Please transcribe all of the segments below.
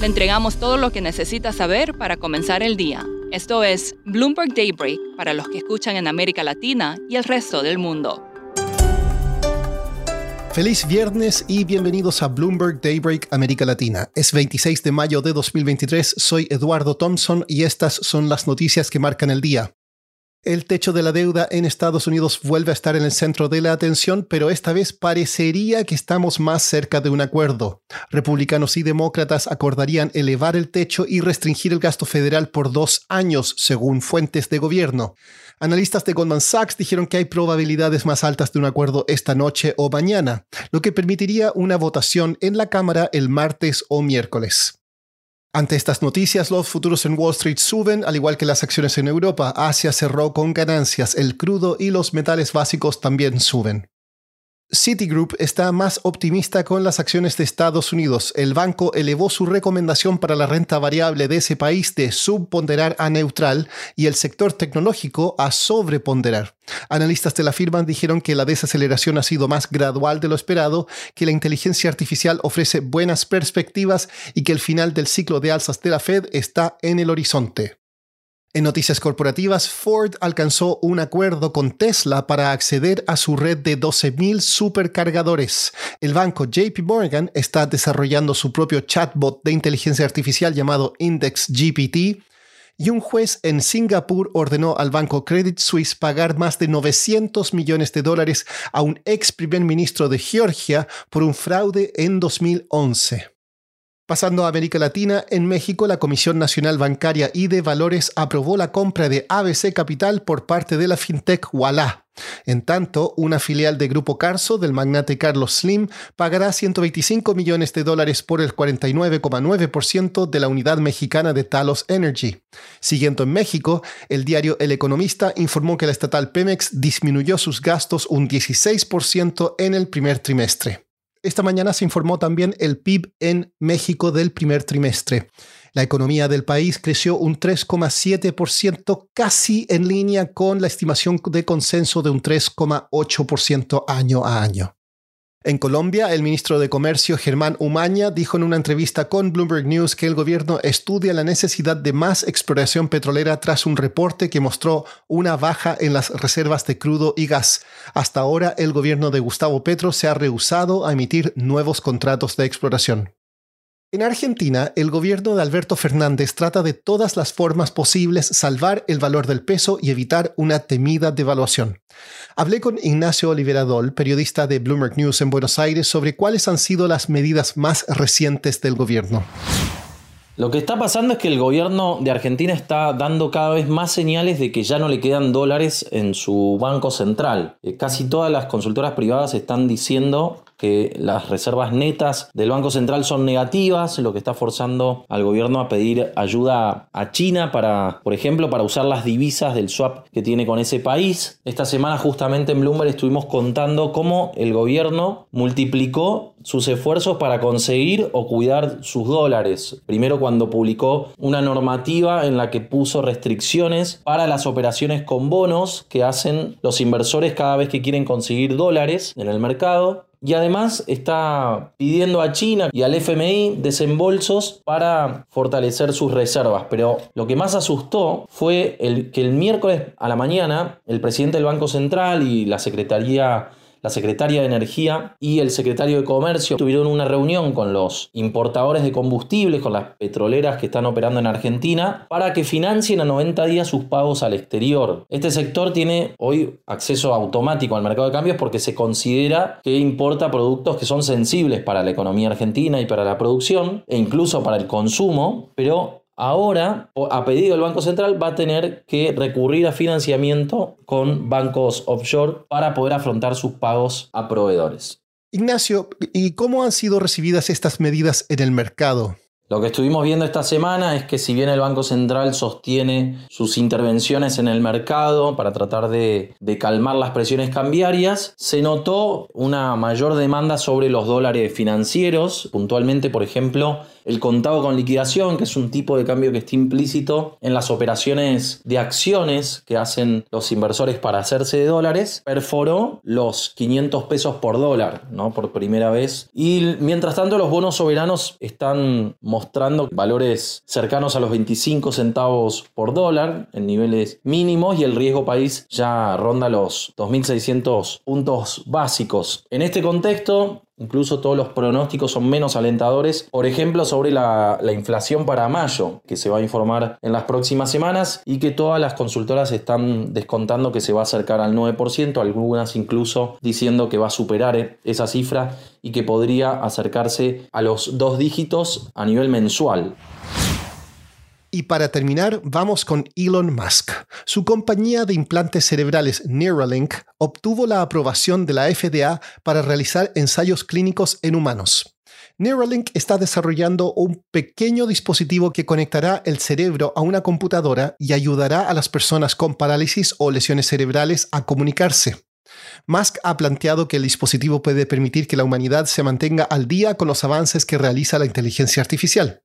Le entregamos todo lo que necesita saber para comenzar el día. Esto es Bloomberg Daybreak para los que escuchan en América Latina y el resto del mundo. Feliz viernes y bienvenidos a Bloomberg Daybreak América Latina. Es 26 de mayo de 2023, soy Eduardo Thompson y estas son las noticias que marcan el día. El techo de la deuda en Estados Unidos vuelve a estar en el centro de la atención, pero esta vez parecería que estamos más cerca de un acuerdo. Republicanos y demócratas acordarían elevar el techo y restringir el gasto federal por dos años, según fuentes de gobierno. Analistas de Goldman Sachs dijeron que hay probabilidades más altas de un acuerdo esta noche o mañana, lo que permitiría una votación en la Cámara el martes o miércoles. Ante estas noticias, los futuros en Wall Street suben, al igual que las acciones en Europa. Asia cerró con ganancias, el crudo y los metales básicos también suben. Citigroup está más optimista con las acciones de Estados Unidos. El banco elevó su recomendación para la renta variable de ese país de subponderar a neutral y el sector tecnológico a sobreponderar. Analistas de la firma dijeron que la desaceleración ha sido más gradual de lo esperado, que la inteligencia artificial ofrece buenas perspectivas y que el final del ciclo de alzas de la Fed está en el horizonte. En noticias corporativas, Ford alcanzó un acuerdo con Tesla para acceder a su red de 12.000 supercargadores. El banco JP Morgan está desarrollando su propio chatbot de inteligencia artificial llamado Index GPT. Y un juez en Singapur ordenó al banco Credit Suisse pagar más de 900 millones de dólares a un ex primer ministro de Georgia por un fraude en 2011. Pasando a América Latina, en México la Comisión Nacional Bancaria y de Valores aprobó la compra de ABC Capital por parte de la fintech Walla. En tanto, una filial de Grupo Carso del magnate Carlos Slim pagará 125 millones de dólares por el 49,9% de la unidad mexicana de Talos Energy. Siguiendo en México, el diario El Economista informó que la estatal Pemex disminuyó sus gastos un 16% en el primer trimestre. Esta mañana se informó también el PIB en México del primer trimestre. La economía del país creció un 3,7%, casi en línea con la estimación de consenso de un 3,8% año a año. En Colombia, el ministro de Comercio Germán Umaña dijo en una entrevista con Bloomberg News que el gobierno estudia la necesidad de más exploración petrolera tras un reporte que mostró una baja en las reservas de crudo y gas. Hasta ahora, el gobierno de Gustavo Petro se ha rehusado a emitir nuevos contratos de exploración. En Argentina, el gobierno de Alberto Fernández trata de todas las formas posibles salvar el valor del peso y evitar una temida devaluación. Hablé con Ignacio Oliveradol, periodista de Bloomberg News en Buenos Aires, sobre cuáles han sido las medidas más recientes del gobierno. Lo que está pasando es que el gobierno de Argentina está dando cada vez más señales de que ya no le quedan dólares en su banco central. Eh, casi todas las consultoras privadas están diciendo que las reservas netas del Banco Central son negativas, lo que está forzando al gobierno a pedir ayuda a China para, por ejemplo, para usar las divisas del swap que tiene con ese país. Esta semana justamente en Bloomberg estuvimos contando cómo el gobierno multiplicó sus esfuerzos para conseguir o cuidar sus dólares. Primero cuando publicó una normativa en la que puso restricciones para las operaciones con bonos que hacen los inversores cada vez que quieren conseguir dólares en el mercado y además está pidiendo a China y al FMI desembolsos para fortalecer sus reservas. Pero lo que más asustó fue el, que el miércoles a la mañana el presidente del Banco Central y la Secretaría la secretaria de Energía y el secretario de Comercio tuvieron una reunión con los importadores de combustibles, con las petroleras que están operando en Argentina, para que financien a 90 días sus pagos al exterior. Este sector tiene hoy acceso automático al mercado de cambios porque se considera que importa productos que son sensibles para la economía argentina y para la producción e incluso para el consumo, pero Ahora, a pedido del Banco Central, va a tener que recurrir a financiamiento con bancos offshore para poder afrontar sus pagos a proveedores. Ignacio, ¿y cómo han sido recibidas estas medidas en el mercado? Lo que estuvimos viendo esta semana es que si bien el Banco Central sostiene sus intervenciones en el mercado para tratar de, calmar las presiones cambiarias, se notó una mayor demanda sobre los dólares financieros, puntualmente, por ejemplo, el contado con liquidación, que es un tipo de cambio que está implícito en las operaciones de acciones que hacen los inversores para hacerse de dólares, perforó los 500 pesos por dólar, ¿no? Por primera vez. Y mientras tanto, los bonos soberanos están mostrando valores cercanos a los 25 centavos por dólar en niveles mínimos y el riesgo país ya ronda los 2.600 puntos básicos. En este contexto, Incluso todos los pronósticos son menos alentadores. Por ejemplo, sobre la, inflación para mayo, que se va a informar en las próximas semanas y que todas las consultoras están descontando que se va a acercar al 9%, algunas incluso diciendo que va a superar esa cifra y que podría acercarse a los dos dígitos a nivel mensual. Y para terminar, vamos con Elon Musk. Su compañía de implantes cerebrales Neuralink obtuvo la aprobación de la FDA para realizar ensayos clínicos en humanos. Neuralink está desarrollando un pequeño dispositivo que conectará el cerebro a una computadora y ayudará a las personas con parálisis o lesiones cerebrales a comunicarse. Musk ha planteado que el dispositivo puede permitir que la humanidad se mantenga al día con los avances que realiza la inteligencia artificial.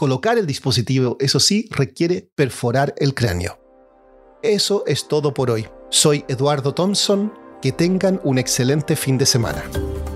Colocar el dispositivo, eso sí, requiere perforar el cráneo. Eso es todo por hoy. Soy Eduardo Thompson. Que tengan un excelente fin de semana.